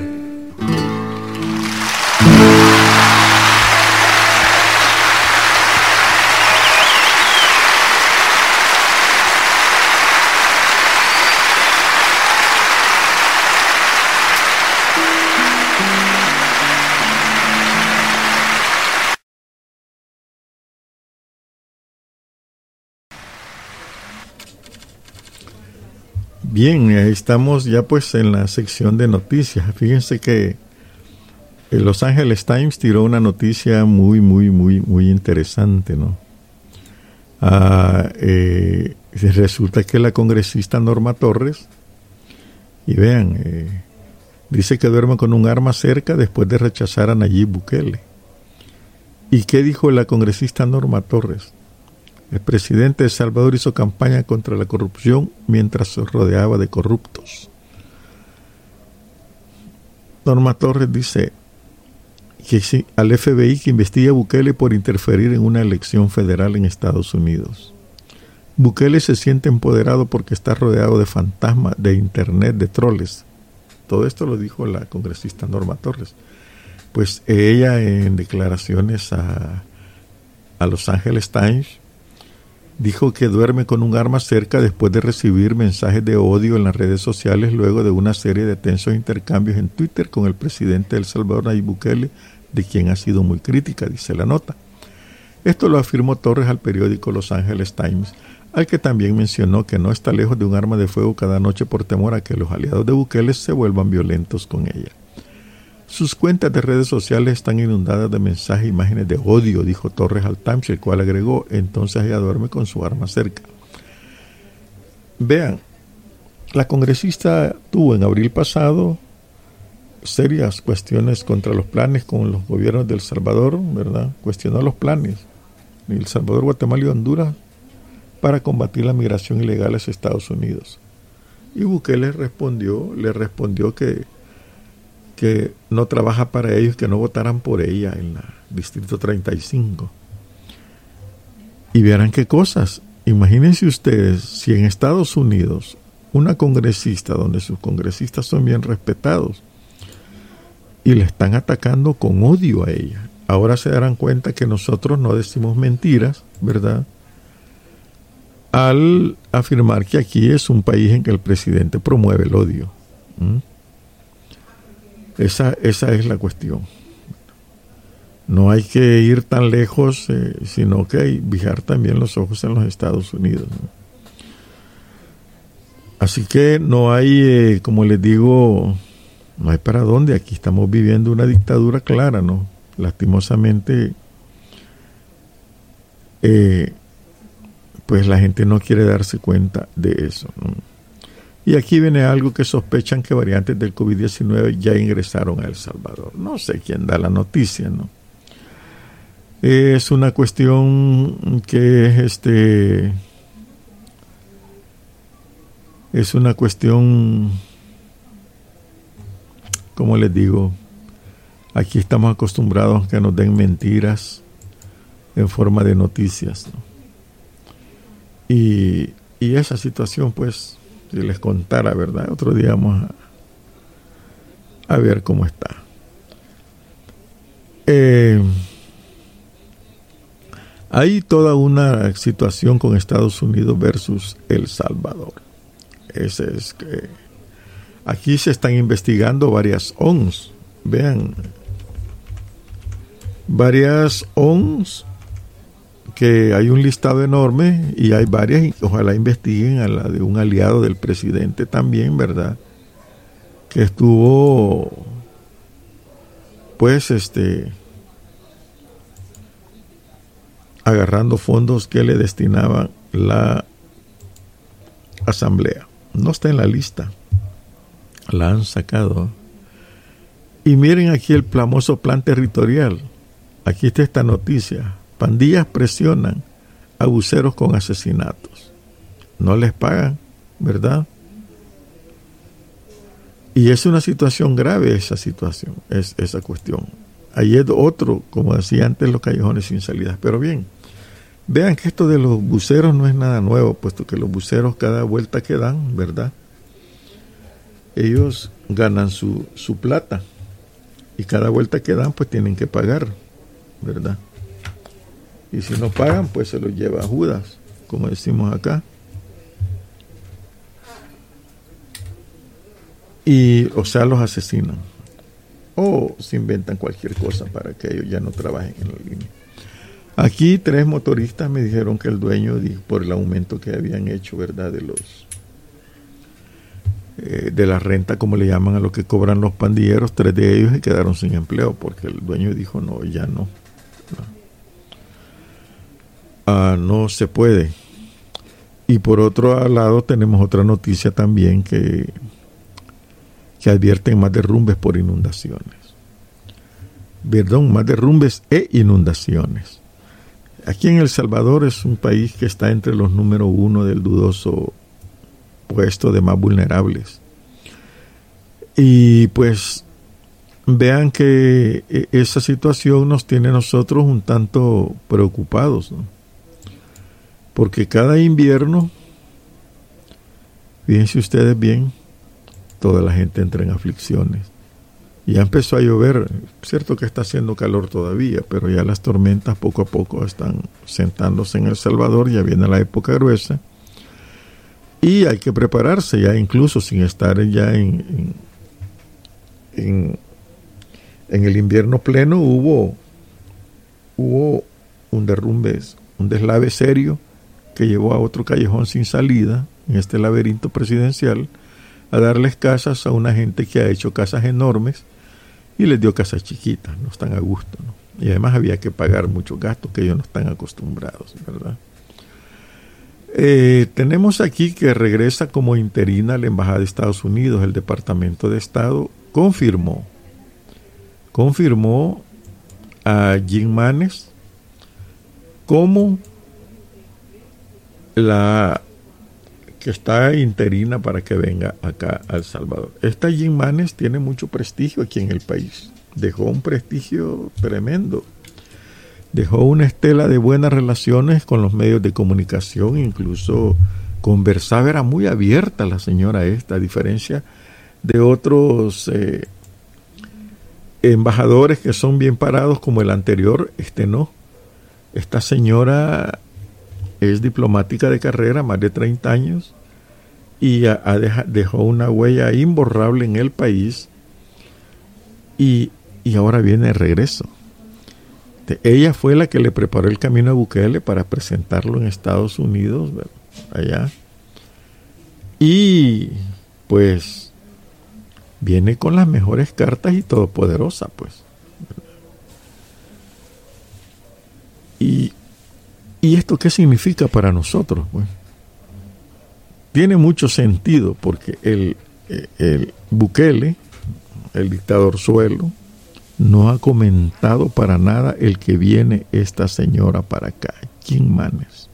Bien, estamos ya pues en la sección de noticias. Fíjense que el Los Angeles Times tiró una noticia muy, muy, muy, muy interesante, ¿no? Ah, eh, resulta que la congresista Norma Torres, y vean, eh, dice que duerme con un arma cerca después de rechazar a Nayib Bukele. ¿Y qué dijo la congresista Norma Torres? El presidente de Salvador hizo campaña contra la corrupción mientras se rodeaba de corruptos. Norma Torres dice que si, al FBI que investiga a Bukele por interferir en una elección federal en Estados Unidos. Bukele se siente empoderado porque está rodeado de fantasmas de Internet, de troles. Todo esto lo dijo la congresista Norma Torres. Pues ella en declaraciones a, a Los Angeles Times dijo que duerme con un arma cerca después de recibir mensajes de odio en las redes sociales luego de una serie de tensos intercambios en Twitter con el presidente de El Salvador Nayib Bukele, de quien ha sido muy crítica, dice la nota. Esto lo afirmó Torres al periódico Los Angeles Times, al que también mencionó que no está lejos de un arma de fuego cada noche por temor a que los aliados de Bukele se vuelvan violentos con ella. Sus cuentas de redes sociales están inundadas de mensajes e imágenes de odio, dijo Torres al Times, el cual agregó, entonces ella duerme con su arma cerca. Vean, la congresista tuvo en abril pasado serias cuestiones contra los planes con los gobiernos de El Salvador, ¿verdad? Cuestionó los planes el Salvador, Guatemala y Honduras para combatir la migración ilegal a Estados Unidos. Y Bukele respondió, le respondió que, que no trabaja para ellos, que no votaran por ella en el Distrito 35. Y verán qué cosas. Imagínense ustedes si en Estados Unidos una congresista, donde sus congresistas son bien respetados, y le están atacando con odio a ella, ahora se darán cuenta que nosotros no decimos mentiras, ¿verdad? Al afirmar que aquí es un país en que el presidente promueve el odio. Esa, esa es la cuestión. No hay que ir tan lejos, eh, sino que hay fijar también los ojos en los Estados Unidos. Así que no hay, eh, como les digo, no hay para dónde. Aquí estamos viviendo una dictadura clara, ¿no? lastimosamente, eh, pues la gente no quiere darse cuenta de eso. Y aquí viene algo que sospechan que variantes del COVID-19 ya ingresaron a El Salvador. No sé quién da la noticia, ¿no? Es una cuestión que es este. Es una cuestión, como les digo, Aquí estamos acostumbrados a que nos den mentiras en forma de noticias. Y, esa situación, pues, si les contara, ¿verdad? Otro día vamos a, ver cómo está. Eh, hay toda una situación con Estados Unidos versus El Salvador. Ese es que aquí se están investigando varias ONS. Vean, varias ONS que hay un listado enorme y hay varias, ojalá investiguen a la de un aliado del presidente también, ¿verdad? Que estuvo, pues, este, agarrando fondos que le destinaban la asamblea. No está en la lista, la han sacado. Y miren aquí el famoso plan territorial Aquí está esta noticia. Pandillas presionan a buceros con asesinatos. No les pagan, ¿verdad? Y es una situación grave esa situación, es esa cuestión. Ahí es otro, como decía antes, los callejones sin salidas. Pero bien, vean que esto de los buceros no es nada nuevo, puesto que los buceros cada vuelta que dan, ¿verdad? Ellos ganan su, su plata y cada vuelta que dan pues tienen que pagar. ¿verdad? Y si no pagan, pues se los lleva a Judas, como decimos acá. Y, o sea, los asesinan. O se inventan cualquier cosa para que ellos ya no trabajen en la línea. Aquí tres motoristas me dijeron que el dueño, por el aumento que habían hecho, ¿verdad? De los eh, de la renta, como le llaman a lo que cobran los pandilleros, tres de ellos se quedaron sin empleo porque el dueño dijo, no, ya no. Ah, no se puede. Y por otro lado tenemos otra noticia también que, que advierten más derrumbes por inundaciones. Perdón, más derrumbes e inundaciones. Aquí en El Salvador es un país que está entre los número uno del dudoso puesto de más vulnerables. Y pues vean que e, esa situación nos tiene a nosotros un tanto preocupados, porque cada invierno, fíjense ustedes bien, toda la gente entra en aflicciones. Ya empezó a llover, cierto que está haciendo calor todavía, pero ya las tormentas poco a poco están sentándose en El Salvador, ya viene la época gruesa. Y hay que prepararse ya incluso sin estar ya en, en, el invierno pleno hubo, hubo un derrumbe, un deslave serio que llevó a otro callejón sin salida en este laberinto presidencial a darles casas a una gente que ha hecho casas enormes y les dio casas chiquitas, no están a gusto. Y además había que pagar muchos gastos que ellos no están acostumbrados, ¿verdad? Eh, tenemos aquí que regresa como interina la Embajada de Estados Unidos, el Departamento de Estado confirmó, confirmó a Jim Manes como la que está interina para que venga acá a El Salvador. Esta Jim Manes tiene mucho prestigio aquí en el país. Dejó un prestigio tremendo. Dejó una estela de buenas relaciones con los medios de comunicación, incluso conversaba, era muy abierta la señora esta, a diferencia de otros eh, embajadores que son bien parados como el anterior, este no. Esta señora es diplomática de carrera, más de 30 años, y dejó una huella imborrable en el país y, ahora viene de regreso. ella fue la que le preparó el camino a Bukele para presentarlo en Estados Unidos, allá. Y pues viene con las mejores cartas y todopoderosa, pues. ¿Y esto qué significa para nosotros? Pues? Tiene mucho sentido porque el, el Bukele, el dictador suelo, no ha comentado para nada el que viene esta señora para acá, Kim Manes.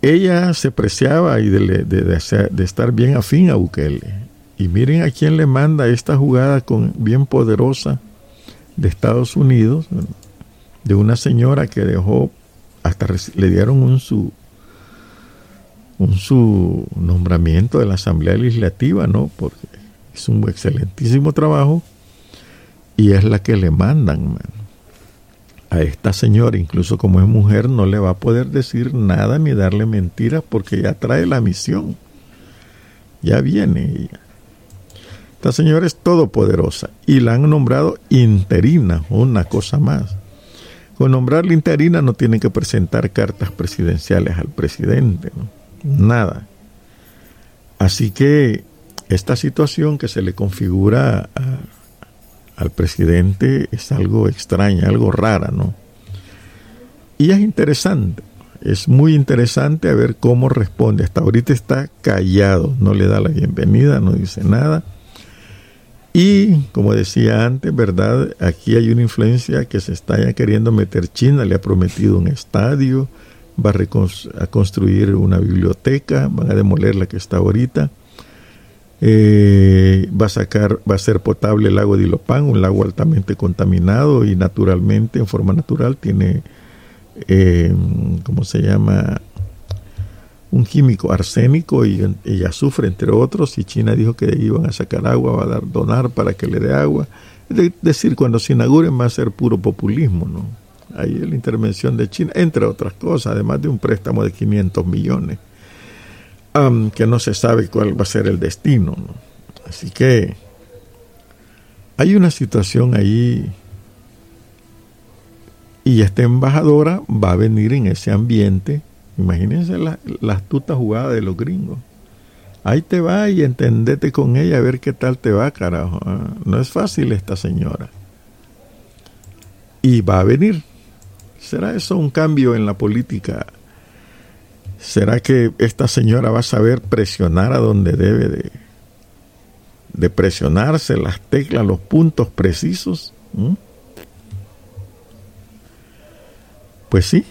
Ella se preciaba y de, de, estar bien afín a Bukele. Y miren a quién le manda esta jugada con, bien poderosa de Estados Unidos, de una señora que dejó, hasta le dieron un su, un su nombramiento de la Asamblea Legislativa, ¿no? Porque es un excelentísimo trabajo y es la que le mandan a esta señora, incluso como es mujer, no le va a poder decir nada ni darle mentiras porque ya trae la misión. Ya viene ella. Esta señora es todopoderosa y la han nombrado interina, una cosa más. Con nombrar la interina no tienen que presentar cartas presidenciales al presidente, nada. Así que esta situación que se le configura al presidente es algo extraña, algo rara, ¿no? Y es interesante, es muy interesante a ver cómo responde. Hasta ahorita está callado, no le da la bienvenida, no dice nada y como decía antes, ¿verdad? Aquí hay una influencia que se está queriendo meter China, le ha prometido un estadio, va a, construir una biblioteca, van a demoler la que está ahorita. Eh, va a sacar, va a ser potable el lago de Ilopán, un lago altamente contaminado y naturalmente, en forma natural, tiene, eh, ¿cómo se llama? Un químico arsénico y, azufre, entre otros, y China dijo que iban a sacar agua, va a dar, donar para que le dé agua. Es decir, cuando se inauguren va a ser puro populismo, ¿no? Ahí la intervención de China, entre otras cosas, además de un préstamo de 500 millones, que no se sabe cuál va a ser el destino, ¿no? Así que hay una situación ahí y esta embajadora va a venir en ese ambiente Imagínense la, astuta jugada de los gringos. Ahí te va y entendete con ella a ver qué tal te va, carajo. Ah, no es fácil esta señora. Y va a venir. ¿Será eso un cambio en la política? ¿Será que esta señora va a saber presionar a donde debe de, de presionarse las teclas, los puntos precisos? ¿Mm? Pues sí,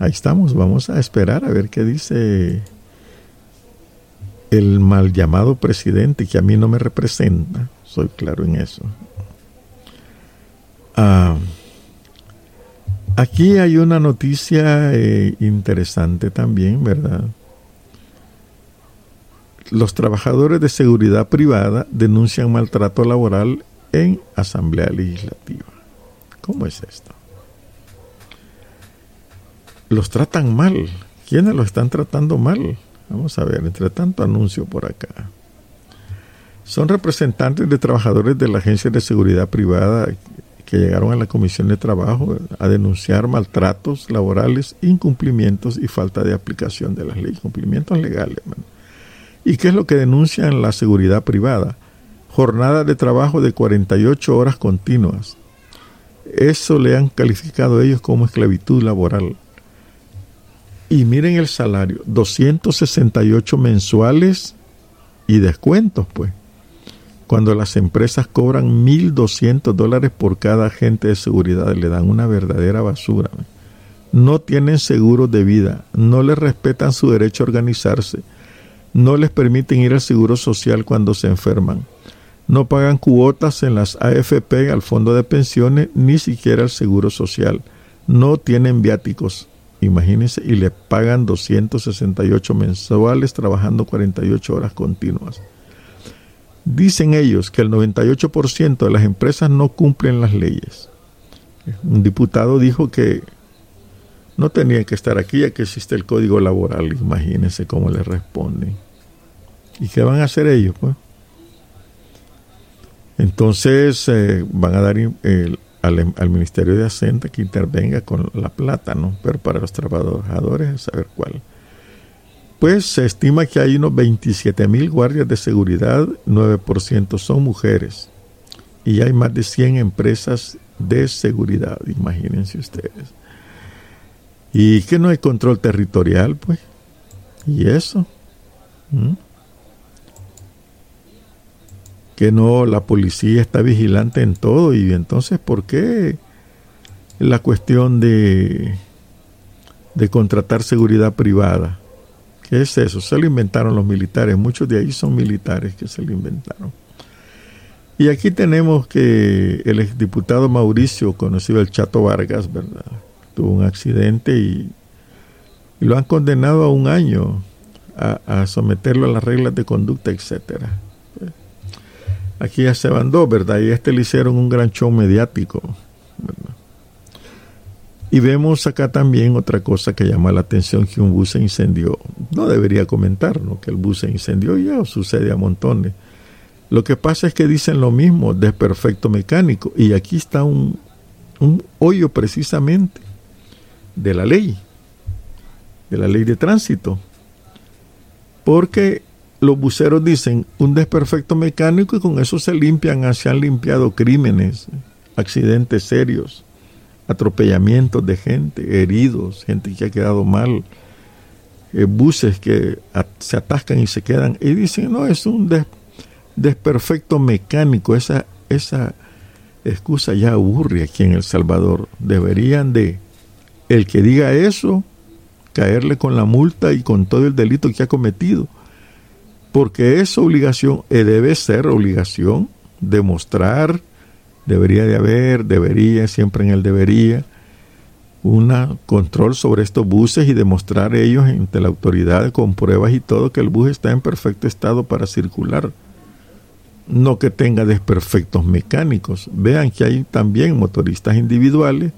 ahí estamos, vamos a esperar a ver qué dice el mal llamado presidente que a mí no me representa, soy claro en eso. Ah, aquí hay una noticia eh, interesante también, ¿verdad? los trabajadores de seguridad privada denuncian maltrato laboral en Asamblea Legislativa. ¿Cómo es esto? Los tratan mal. ¿Quiénes los están tratando mal? Vamos a ver, entre tanto anuncio por acá. Son representantes de trabajadores de la Agencia de Seguridad Privada que llegaron a la Comisión de Trabajo a denunciar maltratos laborales, incumplimientos y falta de aplicación de las leyes, cumplimientos legales. ¿Y qué es lo que denuncian la seguridad privada? Jornada de trabajo de 48 horas continuas. Eso le han calificado ellos como esclavitud laboral. Y miren el salario, 268 mensuales y descuentos, pues. Cuando las empresas cobran 1.200 dólares por cada agente de seguridad, le dan una verdadera basura. No tienen seguro de vida, no les respetan su derecho a organizarse, no les permiten ir al seguro social cuando se enferman, no pagan cuotas en las AFP, al fondo de pensiones, ni siquiera al seguro social, no tienen viáticos, imagínense, y le pagan 268 mensuales trabajando 48 horas continuas. Dicen ellos que el 98% de las empresas no cumplen las leyes. Un diputado dijo que no tenían que estar aquí ya que existe el código laboral. Imagínense cómo le responden. ¿Y qué van a hacer ellos? Pues? Entonces eh, van a dar al, Ministerio de Hacienda que intervenga con la plata, ¿no? Pero para los trabajadores, saber cuál pues se estima que hay unos 27 mil guardias de seguridad, 9% son mujeres. Y hay más de 100 empresas de seguridad, imagínense ustedes. Y que no hay control territorial, pues. ¿Y eso? ¿Mm? Que no, la policía está vigilante en todo. Y entonces, ¿por qué la cuestión de, de contratar seguridad privada? ¿Qué es eso? Se lo inventaron los militares. Muchos de ahí son militares que se lo inventaron. Y aquí tenemos que el exdiputado Mauricio, conocido el Chato Vargas, ¿verdad? Tuvo un accidente y, lo han condenado a un año a, someterlo a las reglas de conducta, etcétera. Aquí ya se mandó, ¿verdad? Y a este le hicieron un gran show mediático, ¿verdad? Y vemos acá también otra cosa que llama la atención, que un bus se incendió. No debería comentar ¿no? que el bus se incendió, ya sucede a montones. Lo que pasa es que dicen lo mismo, desperfecto mecánico. Y aquí está un, un hoyo precisamente de la ley, de la ley de tránsito. Porque los buceros dicen un desperfecto mecánico y con eso se limpian, se han limpiado crímenes, accidentes serios atropellamientos de gente, heridos, gente que ha quedado mal, eh, buses que se atascan y se quedan. Y dicen, no, es un desperfecto mecánico. Esa, esa excusa ya aburre aquí en El Salvador. Deberían de, el que diga eso, caerle con la multa y con todo el delito que ha cometido. Porque es obligación, eh, debe ser obligación, demostrar debería de haber, debería, siempre en el debería, un control sobre estos buses y demostrar ellos ante la autoridad con pruebas y todo que el bus está en perfecto estado para circular. No que tenga desperfectos mecánicos. Vean que hay también motoristas individuales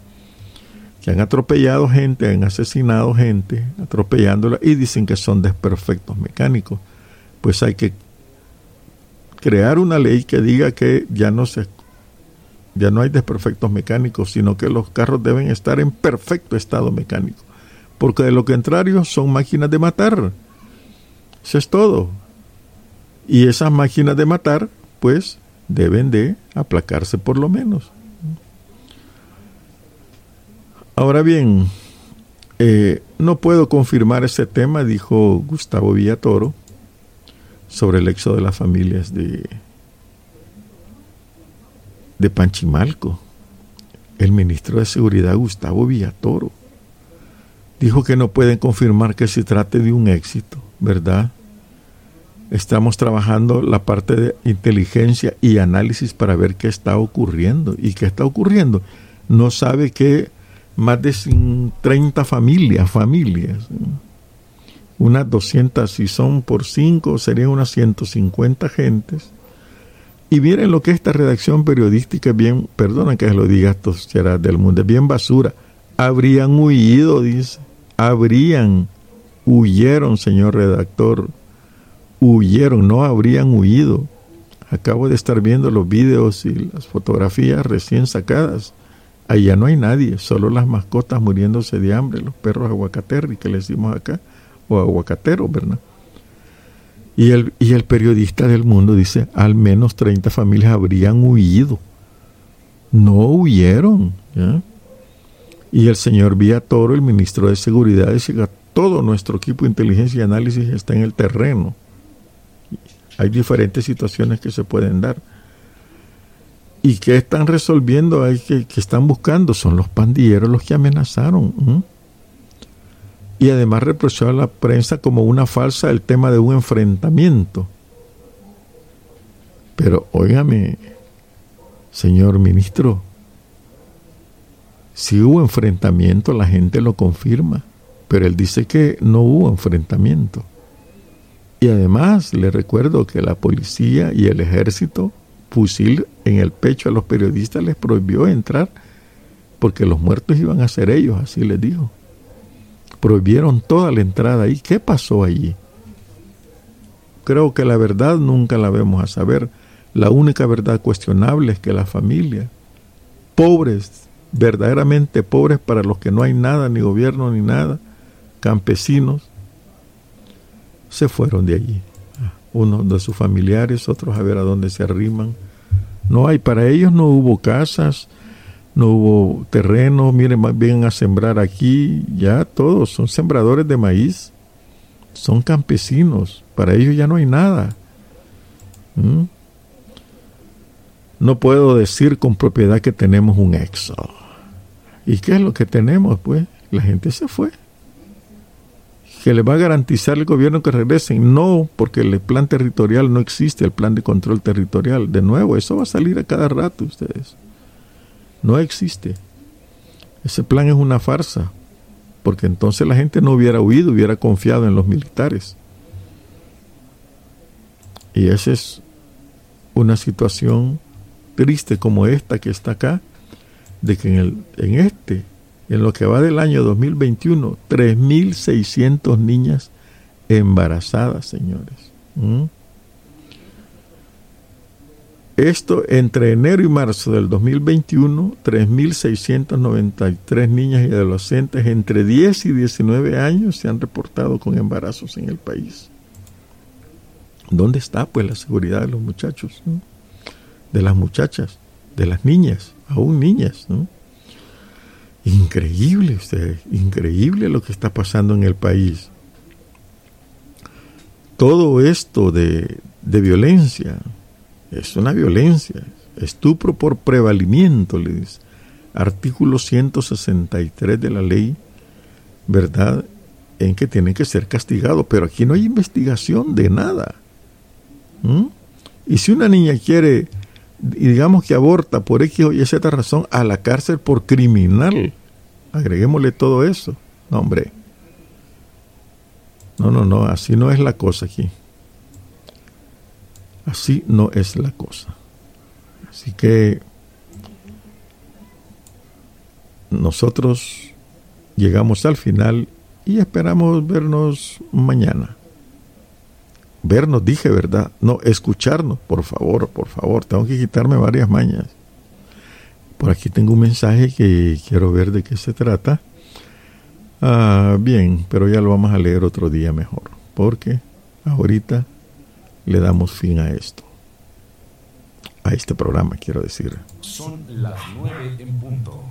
que han atropellado gente, han asesinado gente, atropellándola y dicen que son desperfectos mecánicos. Pues hay que crear una ley que diga que ya no se ya no hay desperfectos mecánicos, sino que los carros deben estar en perfecto estado mecánico. Porque de lo contrario son máquinas de matar. Eso es todo. Y esas máquinas de matar, pues, deben de aplacarse por lo menos. Ahora bien, eh, no puedo confirmar ese tema, dijo Gustavo Villatoro, sobre el éxodo de las familias de de Panchimalco, el ministro de Seguridad Gustavo Villatoro, dijo que no pueden confirmar que se trate de un éxito, ¿verdad? Estamos trabajando la parte de inteligencia y análisis para ver qué está ocurriendo. ¿Y qué está ocurriendo? No sabe que más de 30 familias, familias, unas 200, si son por 5, serían unas 150 gentes. Y miren lo que esta redacción periodística bien, perdona que lo diga estos cheras del mundo, es bien basura. Habrían huido, dice. Habrían, huyeron, señor redactor. Huyeron, no habrían huido. Acabo de estar viendo los videos y las fotografías recién sacadas. Allá no hay nadie, solo las mascotas muriéndose de hambre, los perros aguacaterri que le decimos acá, o aguacateros, ¿verdad? Y el, y el periodista del mundo dice, al menos 30 familias habrían huido. No huyeron. Y el señor Toro, el ministro de Seguridad, dice que todo nuestro equipo de inteligencia y análisis está en el terreno. Hay diferentes situaciones que se pueden dar. ¿Y qué están resolviendo? Hay que, están buscando. Son los pandilleros los que amenazaron. Y además reprochó a la prensa como una falsa el tema de un enfrentamiento. Pero óigame, señor ministro, si hubo enfrentamiento, la gente lo confirma. Pero él dice que no hubo enfrentamiento. Y además le recuerdo que la policía y el ejército, fusil en el pecho a los periodistas, les prohibió entrar porque los muertos iban a ser ellos, así les dijo. Prohibieron toda la entrada ahí. ¿Qué pasó allí? Creo que la verdad nunca la vamos a saber. La única verdad cuestionable es que la familia, pobres, verdaderamente pobres para los que no hay nada, ni gobierno ni nada, campesinos, se fueron de allí. Unos de sus familiares, otros a ver a dónde se arriman. No hay, para ellos no hubo casas, no hubo terreno, miren, más bien a sembrar aquí, ya todos son sembradores de maíz, son campesinos, para ellos ya no hay nada. ¿Mm? No puedo decir con propiedad que tenemos un éxodo. ¿Y qué es lo que tenemos? Pues la gente se fue que le va a garantizar el gobierno que regresen. No, porque el plan territorial no existe, el plan de control territorial. De nuevo, eso va a salir a cada rato ustedes. No existe. Ese plan es una farsa, porque entonces la gente no hubiera huido, hubiera confiado en los militares. Y esa es una situación triste como esta que está acá, de que en, el, en este en lo que va del año 2021, 3.600 niñas embarazadas, señores. ¿Mm? Esto entre enero y marzo del 2021, 3.693 niñas y adolescentes entre 10 y 19 años se han reportado con embarazos en el país. ¿Dónde está pues la seguridad de los muchachos? De las muchachas, de las niñas, aún niñas. Increíble, usted, increíble lo que está pasando en el país. Todo esto de, de violencia es una violencia, estupro por prevalimiento, le dice. Artículo 163 de la ley, ¿verdad? En que tienen que ser castigados, pero aquí no hay investigación de nada. ¿Mm? Y si una niña quiere y digamos que aborta por X o Y Z razón a la cárcel por criminal. Agreguémosle todo eso. No, hombre. No, no, no, así no es la cosa aquí. Así no es la cosa. Así que nosotros llegamos al final y esperamos vernos mañana vernos, dije, ¿verdad? No, escucharnos, por favor, por favor, tengo que quitarme varias mañas. Por aquí tengo un mensaje que quiero ver de qué se trata. Ah, bien, pero ya lo vamos a leer otro día mejor, porque ahorita le damos fin a esto. A este programa, quiero decir. Son las nueve en punto.